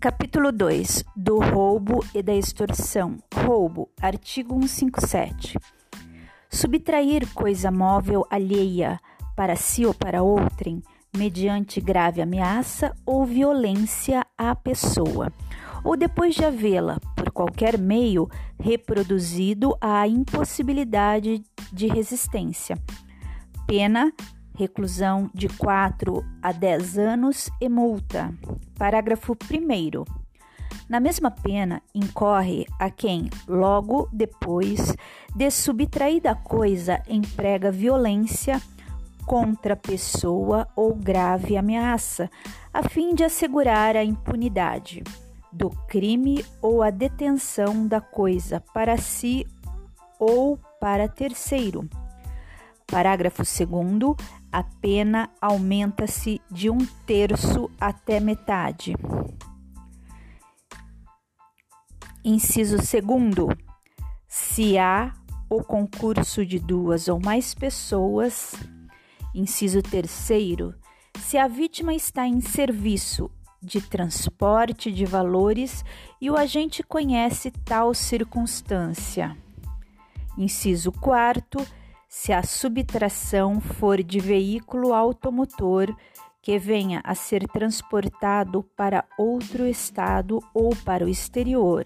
Capítulo 2 do roubo e da extorsão. Roubo, artigo 157. Subtrair coisa móvel alheia para si ou para outrem, mediante grave ameaça ou violência à pessoa, ou depois de havê-la, por qualquer meio, reproduzido à impossibilidade de resistência. Pena reclusão de 4 a 10 anos e multa. Parágrafo 1. Na mesma pena incorre a quem, logo depois de subtraída a coisa, emprega violência contra pessoa ou grave ameaça, a fim de assegurar a impunidade do crime ou a detenção da coisa para si ou para terceiro. Parágrafo 2 a pena aumenta-se de um terço até metade. Inciso 2. Se há o concurso de duas ou mais pessoas. Inciso 3. Se a vítima está em serviço de transporte de valores e o agente conhece tal circunstância. Inciso 4 se a subtração for de veículo automotor que venha a ser transportado para outro estado ou para o exterior.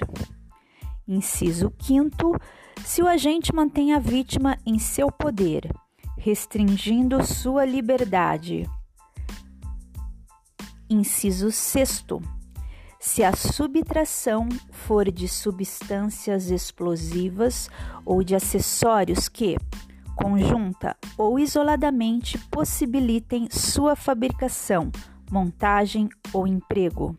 Inciso 5. Se o agente mantém a vítima em seu poder, restringindo sua liberdade. Inciso 6. Se a subtração for de substâncias explosivas ou de acessórios que, conjunta ou isoladamente possibilitem sua fabricação, montagem ou emprego.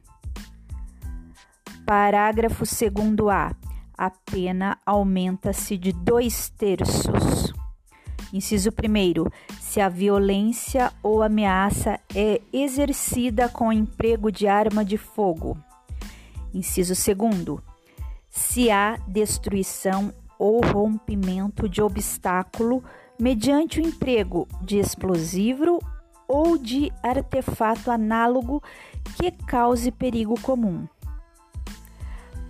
Parágrafo 2a. A pena aumenta-se de dois terços. Inciso 1. Se a violência ou ameaça é exercida com emprego de arma de fogo. Inciso 2. Se há destruição ou rompimento de obstáculo mediante o emprego de explosivo ou de artefato análogo que cause perigo comum.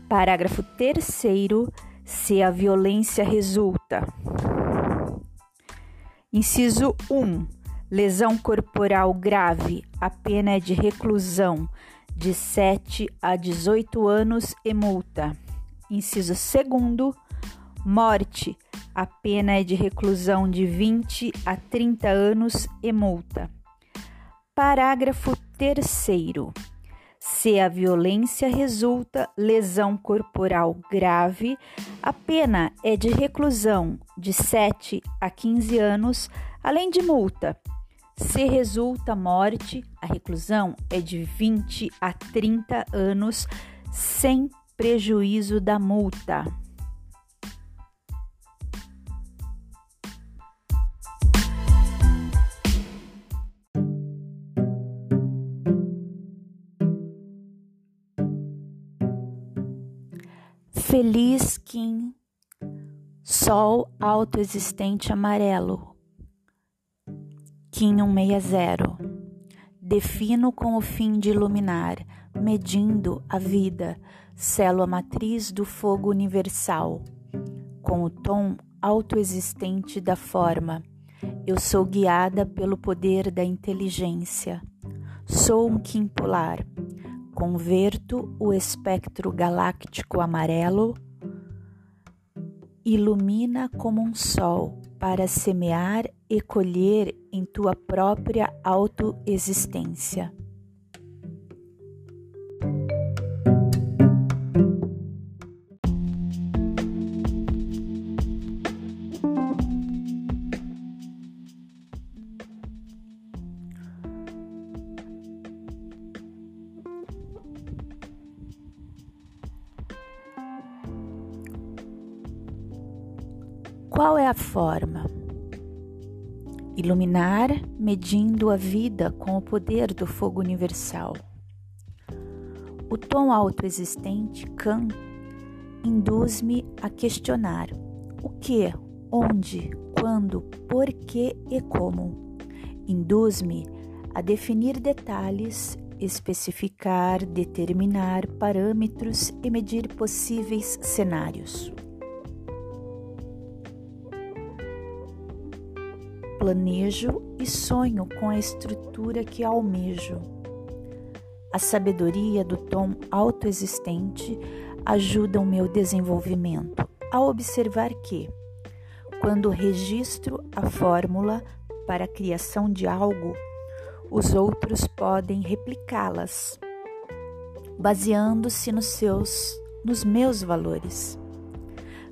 Parágrafo 3 se a violência resulta. Inciso 1. Lesão corporal grave, a pena é de reclusão de 7 a 18 anos e multa. Inciso 2 Morte: a pena é de reclusão de 20 a 30 anos e multa. Parágrafo 3. Se a violência resulta lesão corporal grave, a pena é de reclusão de 7 a 15 anos, além de multa. Se resulta morte, a reclusão é de 20 a 30 anos, sem prejuízo da multa. Feliz Kim, Sol autoexistente amarelo. Kim 160. Defino com o fim de iluminar, medindo a vida, célula matriz do fogo universal. Com o tom autoexistente da forma, eu sou guiada pelo poder da inteligência. Sou um Kim polar Converto o espectro galáctico amarelo, ilumina como um sol para semear e colher em tua própria autoexistência. Qual é a forma? Iluminar, medindo a vida com o poder do fogo universal. O tom autoexistente, Kan, induz-me a questionar o que, onde, quando, porquê e como. Induz-me a definir detalhes especificar, determinar parâmetros e medir possíveis cenários. Planejo e sonho com a estrutura que almejo. A sabedoria do tom autoexistente ajuda o meu desenvolvimento ao observar que, quando registro a fórmula para a criação de algo, os outros podem replicá-las, baseando-se nos seus, nos meus valores.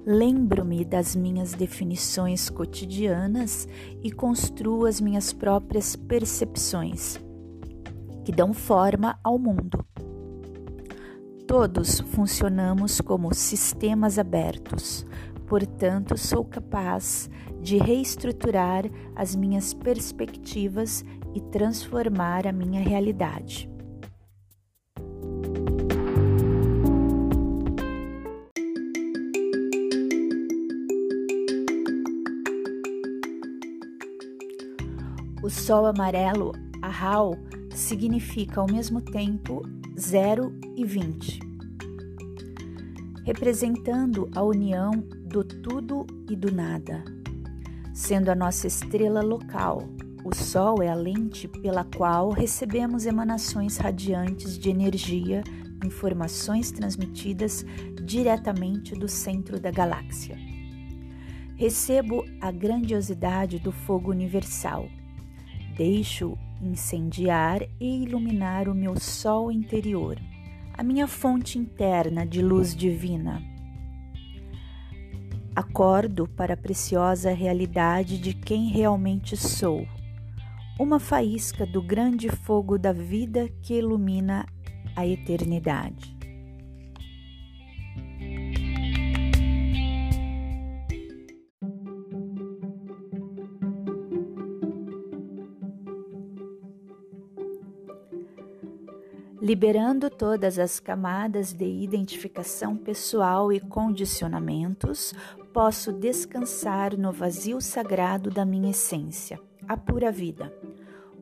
Lembro-me das minhas definições cotidianas e construo as minhas próprias percepções, que dão forma ao mundo. Todos funcionamos como sistemas abertos, portanto, sou capaz de reestruturar as minhas perspectivas e transformar a minha realidade. Sol amarelo, Ahau, significa ao mesmo tempo 0 e 20, representando a união do tudo e do nada, sendo a nossa estrela local. O Sol é a lente pela qual recebemos emanações radiantes de energia, informações transmitidas diretamente do centro da galáxia. Recebo a grandiosidade do fogo universal Deixo incendiar e iluminar o meu sol interior, a minha fonte interna de luz divina. Acordo para a preciosa realidade de quem realmente sou, uma faísca do grande fogo da vida que ilumina a eternidade. Liberando todas as camadas de identificação pessoal e condicionamentos, posso descansar no vazio sagrado da minha essência, a pura vida.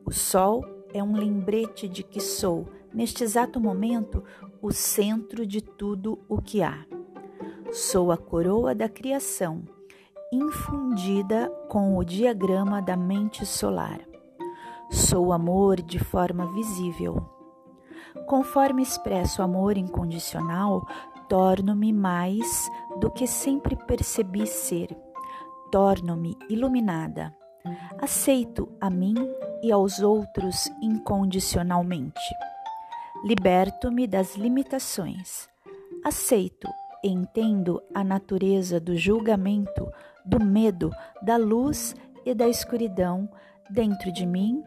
O sol é um lembrete de que sou, neste exato momento, o centro de tudo o que há. Sou a coroa da criação, infundida com o diagrama da mente solar. Sou amor de forma visível Conforme expresso amor incondicional, torno-me mais do que sempre percebi ser. Torno-me iluminada. Aceito a mim e aos outros incondicionalmente. Liberto-me das limitações. Aceito e entendo a natureza do julgamento, do medo, da luz e da escuridão dentro de mim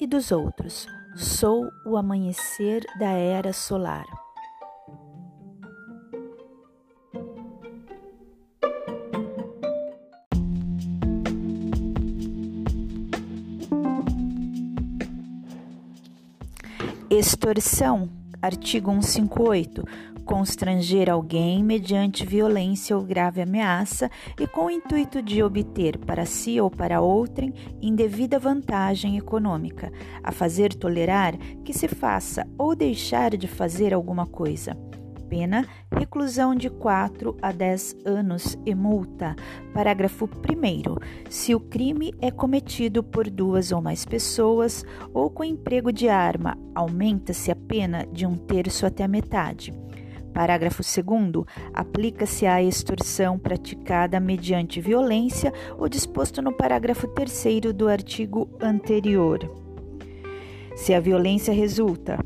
e dos outros Sou o amanhecer da era solar. Extorsão, artigo 158 constranger alguém mediante violência ou grave ameaça e com o intuito de obter para si ou para outrem indevida vantagem econômica, a fazer tolerar que se faça ou deixar de fazer alguma coisa. Pena: reclusão de 4 a 10 anos e multa. Parágrafo 1. Se o crime é cometido por duas ou mais pessoas ou com emprego de arma, aumenta-se a pena de um terço até a metade. Parágrafo 2. Aplica-se à extorsão praticada mediante violência o disposto no parágrafo 3 do artigo anterior. Se a violência resulta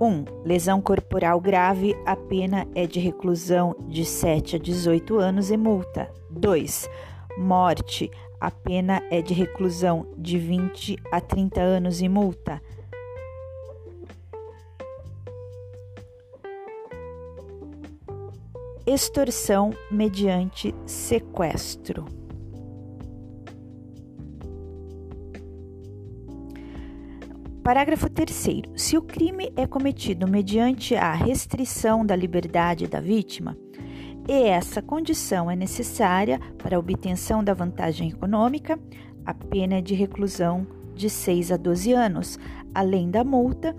1. Um, lesão corporal grave, a pena é de reclusão de 7 a 18 anos e multa. 2. Morte, a pena é de reclusão de 20 a 30 anos e multa. Extorsão mediante sequestro. Parágrafo 3. Se o crime é cometido mediante a restrição da liberdade da vítima, e essa condição é necessária para a obtenção da vantagem econômica, a pena é de reclusão de 6 a 12 anos, Além da multa,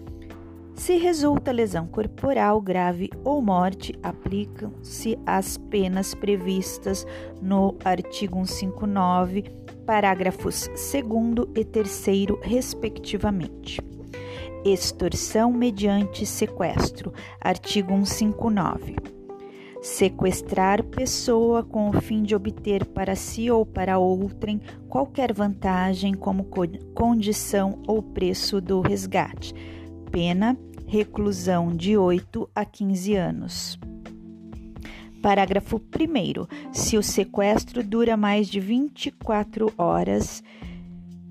se resulta lesão corporal grave ou morte, aplicam-se as penas previstas no artigo 159, parágrafos 2 e 3, respectivamente. Extorsão mediante sequestro, artigo 159. Sequestrar pessoa com o fim de obter para si ou para outrem qualquer vantagem como condição ou preço do resgate. Pena reclusão de 8 a 15 anos. Parágrafo 1. Se o sequestro dura mais de 24 horas,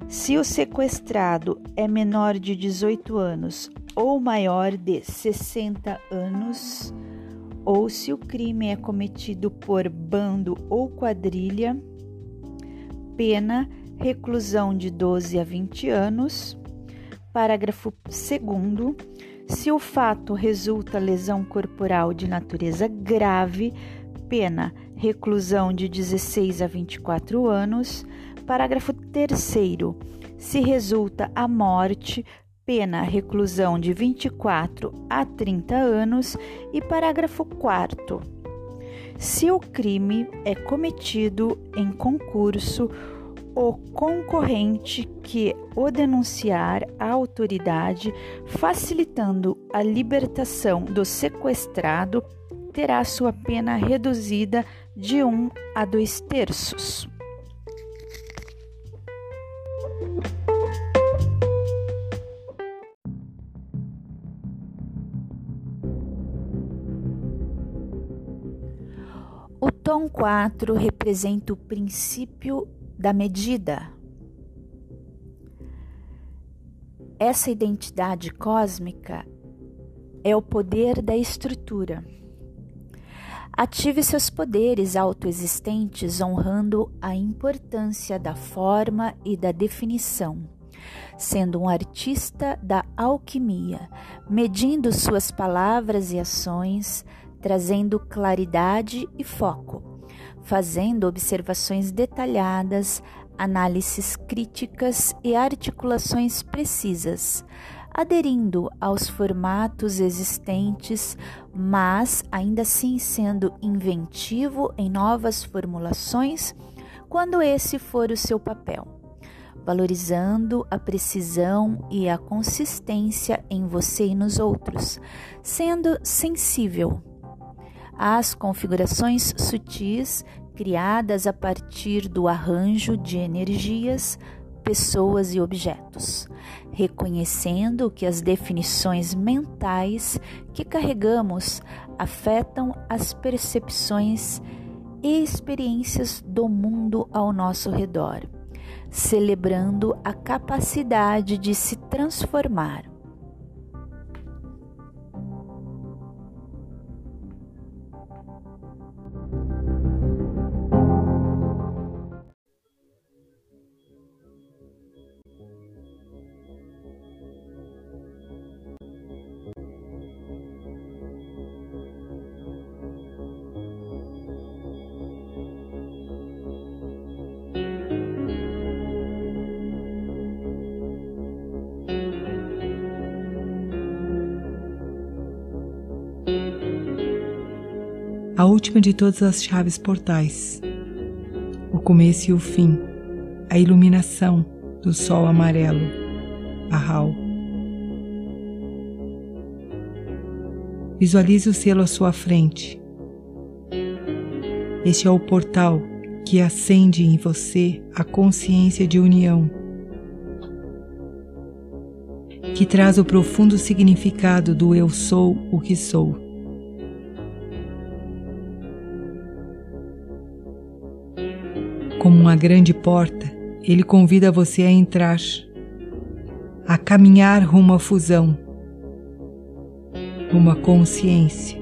se o sequestrado é menor de 18 anos ou maior de 60 anos, ou se o crime é cometido por bando ou quadrilha, pena reclusão de 12 a 20 anos. Parágrafo 2 se o fato resulta lesão corporal de natureza grave, pena reclusão de 16 a 24 anos. Parágrafo 3. Se resulta a morte, pena reclusão de 24 a 30 anos. E parágrafo 4. Se o crime é cometido em concurso, o concorrente que o denunciar à autoridade, facilitando a libertação do sequestrado, terá sua pena reduzida de um a dois terços. O tom 4 representa o princípio da medida. Essa identidade cósmica é o poder da estrutura. Ative seus poderes autoexistentes honrando a importância da forma e da definição, sendo um artista da alquimia, medindo suas palavras e ações, trazendo claridade e foco fazendo observações detalhadas, análises críticas e articulações precisas, aderindo aos formatos existentes, mas ainda assim sendo inventivo em novas formulações quando esse for o seu papel, valorizando a precisão e a consistência em você e nos outros, sendo sensível às configurações sutis criadas a partir do arranjo de energias, pessoas e objetos, reconhecendo que as definições mentais que carregamos afetam as percepções e experiências do mundo ao nosso redor, celebrando a capacidade de se transformar a última de todas as chaves portais, o começo e o fim, a iluminação do sol amarelo, Ahau. Visualize o selo à sua frente. Este é o portal que acende em você a consciência de união, que traz o profundo significado do eu sou o que sou. Como uma grande porta, ele convida você a entrar, a caminhar rumo à fusão, rumo à consciência,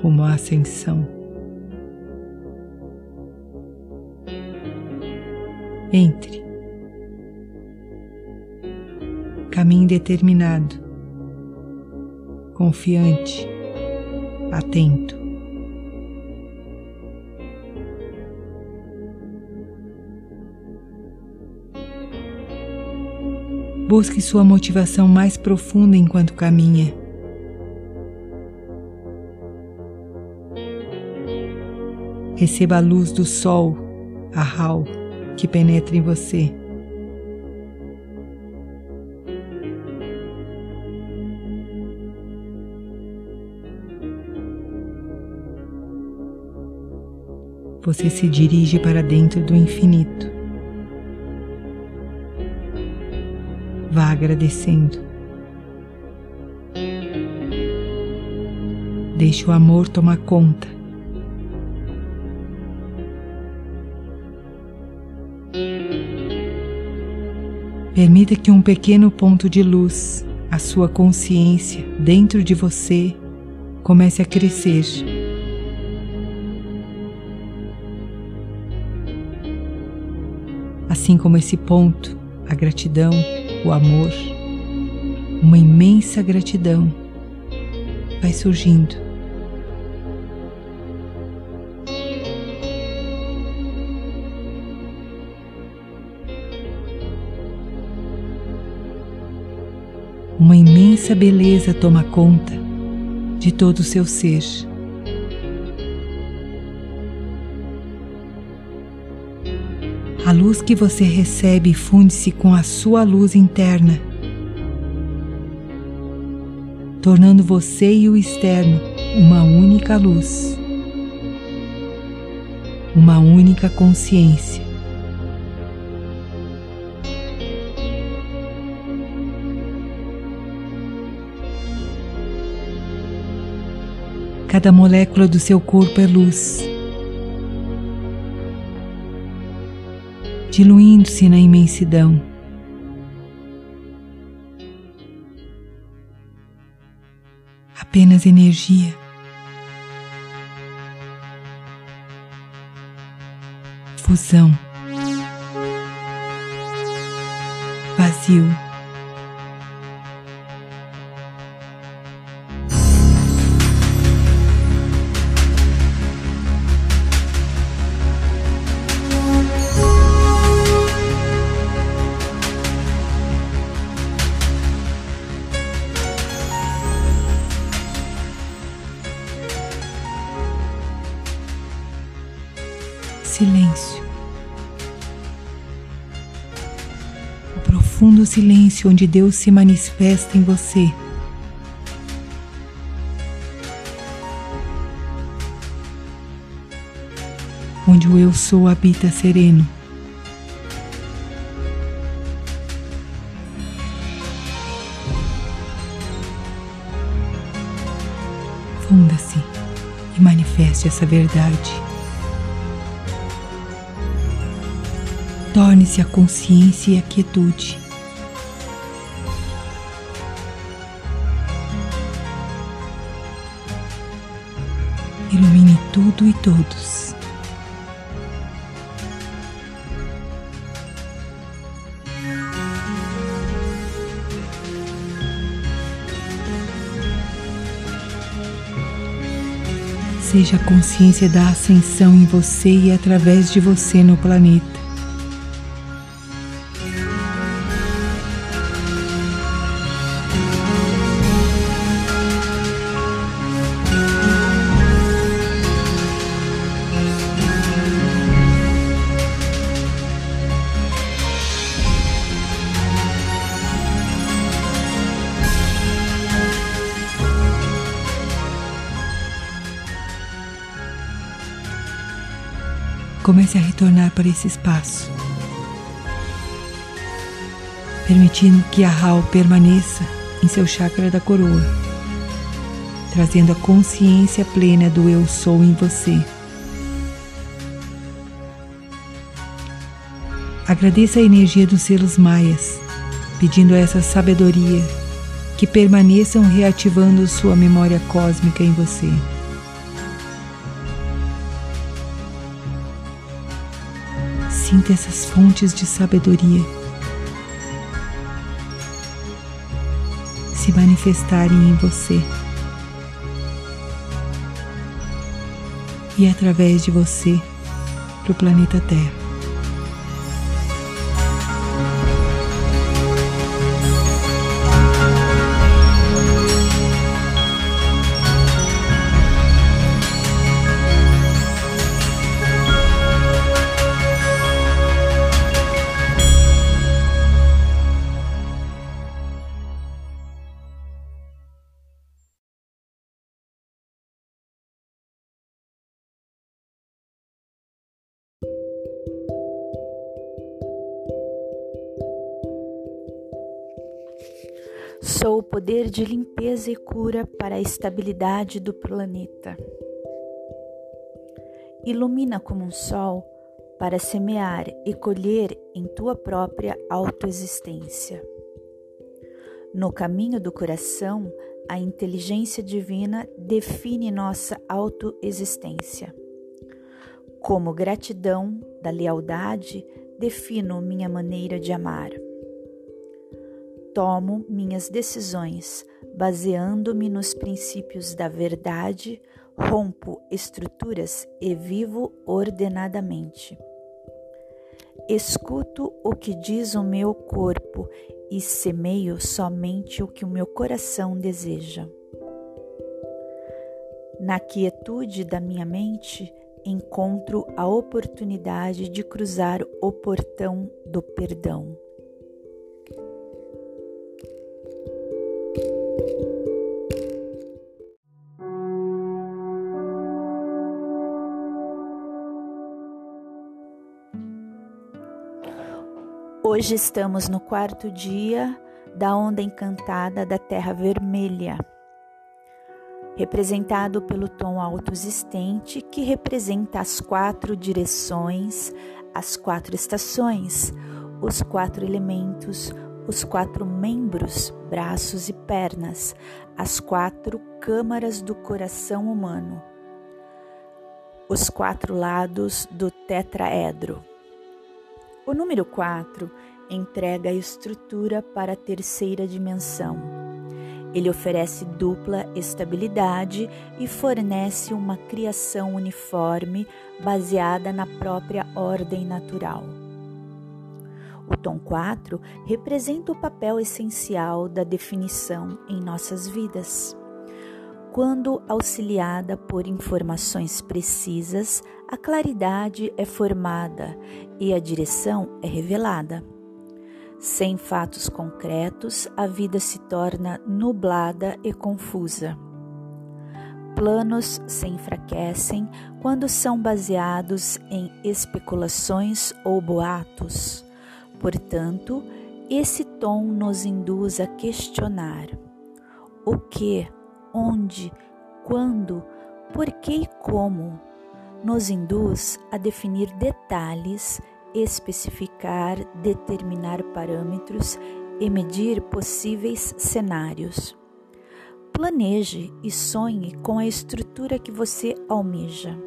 rumo à ascensão. Entre. Caminhe determinado, confiante, atento. Busque sua motivação mais profunda enquanto caminha. Receba a luz do sol, a Hal, que penetra em você. Você se dirige para dentro do infinito. Vá agradecendo. Deixe o amor tomar conta. Permita que um pequeno ponto de luz, a sua consciência dentro de você, comece a crescer. Assim como esse ponto, a gratidão, o amor, uma imensa gratidão vai surgindo. Uma imensa beleza toma conta de todo o seu ser. A luz que você recebe funde-se com a sua luz interna, tornando você e o externo uma única luz, uma única consciência. Cada molécula do seu corpo é luz, diluindo-se na imensidão. Apenas energia. Fusão. Vazio. Silêncio onde Deus se manifesta em você. Onde o Eu Sou habita sereno. Funda-se e manifeste essa verdade. Torne-se a consciência e a quietude. Ilumine tudo e todos. Seja a consciência da ascensão em você e através de você no planeta. Comece a retornar para esse espaço, permitindo que a Hal permaneça em seu chakra da coroa, trazendo a consciência plena do Eu Sou em você. Agradeça a energia dos selos maias, pedindo essa sabedoria que permaneçam reativando sua memória cósmica em você. Sinta essas fontes de sabedoria se manifestarem em você e através de você para o planeta Terra. Sou o poder de limpeza e cura para a estabilidade do planeta. Ilumina como um sol para semear e colher em tua própria autoexistência. No caminho do coração, a inteligência divina define nossa autoexistência. Como gratidão da lealdade, defino minha maneira de amar. Tomo minhas decisões baseando-me nos princípios da verdade, rompo estruturas e vivo ordenadamente. Escuto o que diz o meu corpo e semeio somente o que o meu coração deseja. Na quietude da minha mente, encontro a oportunidade de cruzar o portão do perdão. Hoje estamos no quarto dia da onda encantada da Terra Vermelha, representado pelo tom autoexistente que representa as quatro direções, as quatro estações, os quatro elementos, os quatro membros, braços e pernas, as quatro câmaras do coração humano, os quatro lados do tetraedro. O número 4 entrega a estrutura para a terceira dimensão. Ele oferece dupla estabilidade e fornece uma criação uniforme baseada na própria ordem natural. O tom 4 representa o papel essencial da definição em nossas vidas. Quando auxiliada por informações precisas, a claridade é formada e a direção é revelada. Sem fatos concretos, a vida se torna nublada e confusa. Planos se enfraquecem quando são baseados em especulações ou boatos. Portanto, esse tom nos induz a questionar o que, onde, quando, por que e como nos induz a definir detalhes, especificar, determinar parâmetros e medir possíveis cenários. Planeje e sonhe com a estrutura que você almeja.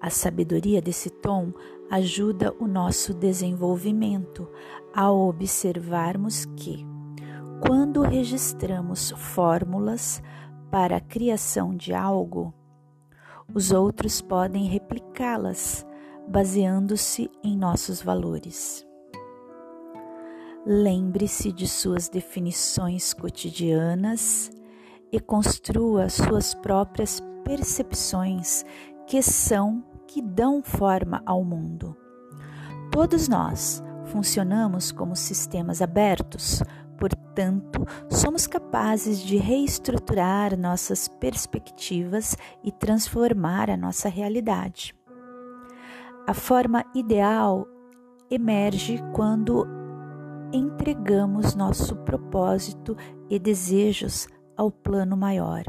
A sabedoria desse tom ajuda o nosso desenvolvimento ao observarmos que, quando registramos fórmulas para a criação de algo, os outros podem replicá-las baseando-se em nossos valores. Lembre-se de suas definições cotidianas e construa suas próprias percepções que são que dão forma ao mundo. Todos nós funcionamos como sistemas abertos, Portanto, somos capazes de reestruturar nossas perspectivas e transformar a nossa realidade. A forma ideal emerge quando entregamos nosso propósito e desejos ao plano maior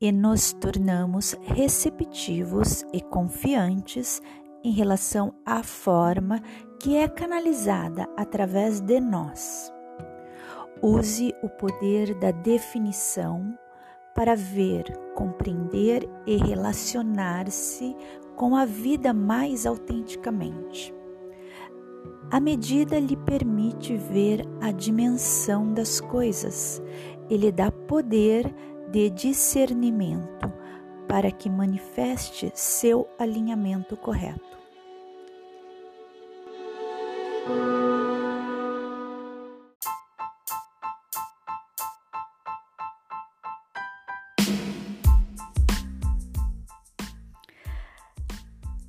e nos tornamos receptivos e confiantes em relação à forma que é canalizada através de nós. Use o poder da definição para ver, compreender e relacionar-se com a vida mais autenticamente. A medida lhe permite ver a dimensão das coisas, ele dá poder de discernimento para que manifeste seu alinhamento correto.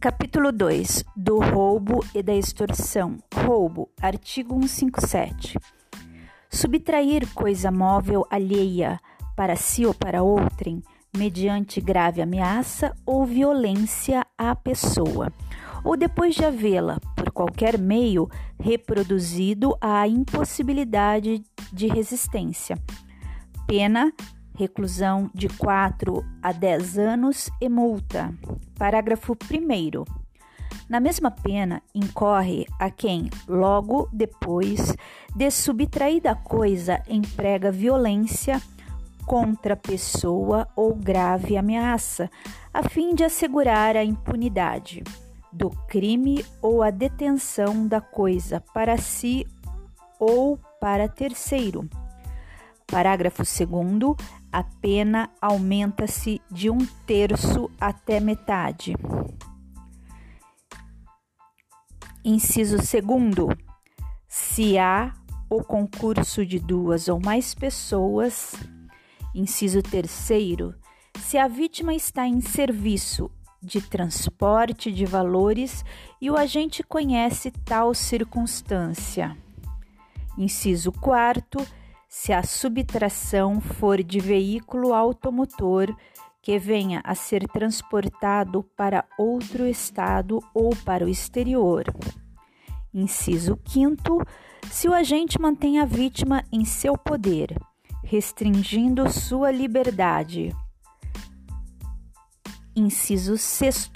Capítulo 2 do roubo e da extorsão. Roubo, artigo 157. Subtrair coisa móvel alheia para si ou para outrem, mediante grave ameaça ou violência à pessoa. ou depois de havê-la, por qualquer meio, reproduzido a impossibilidade de resistência. Pena reclusão de 4 a 10 anos e multa. Parágrafo 1. Na mesma pena incorre a quem, logo depois de subtraída a coisa, emprega violência contra pessoa ou grave ameaça, a fim de assegurar a impunidade do crime ou a detenção da coisa para si ou para terceiro. Parágrafo 2 a pena aumenta-se de um terço até metade. Inciso 2. Se há o concurso de duas ou mais pessoas. Inciso 3. Se a vítima está em serviço de transporte de valores e o agente conhece tal circunstância. Inciso 4 se a subtração for de veículo automotor que venha a ser transportado para outro estado ou para o exterior. Inciso 5. Se o agente mantém a vítima em seu poder, restringindo sua liberdade. Inciso 6.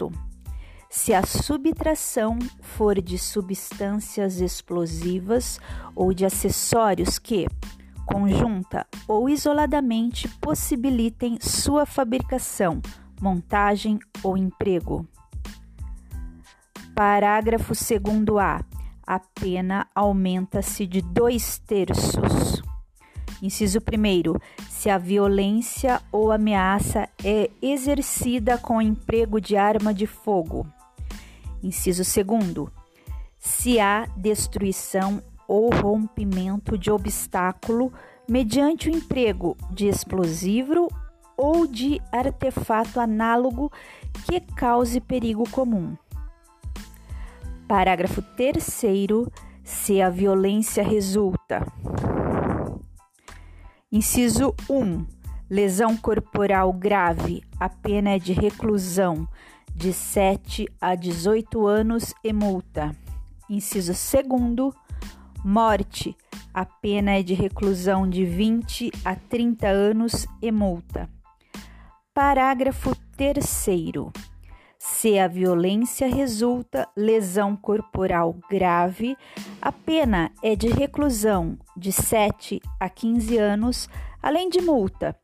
Se a subtração for de substâncias explosivas ou de acessórios que, conjunta ou isoladamente possibilitem sua fabricação, montagem ou emprego. Parágrafo 2a. A pena aumenta-se de dois terços. Inciso 1. Se a violência ou ameaça é exercida com emprego de arma de fogo. Inciso 2. Se há destruição ou rompimento de obstáculo mediante o emprego de explosivo ou de artefato análogo que cause perigo comum. Parágrafo 3. Se a violência resulta. Inciso 1. Lesão corporal grave. A pena é de reclusão de 7 a 18 anos e multa. Inciso 2. Morte. A pena é de reclusão de 20 a 30 anos e multa. Parágrafo 3. Se a violência resulta lesão corporal grave, a pena é de reclusão de 7 a 15 anos, além de multa.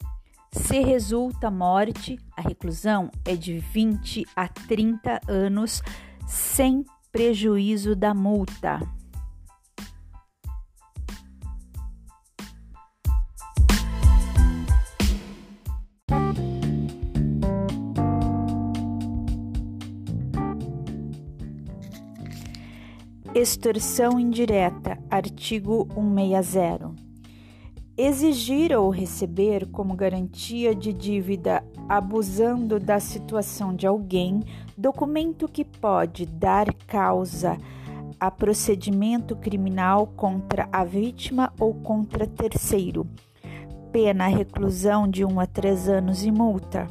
Se resulta morte, a reclusão é de 20 a 30 anos, sem prejuízo da multa. Extorsão indireta, artigo 160. Exigir ou receber como garantia de dívida, abusando da situação de alguém, documento que pode dar causa a procedimento criminal contra a vítima ou contra terceiro. Pena reclusão de 1 um a 3 anos e multa.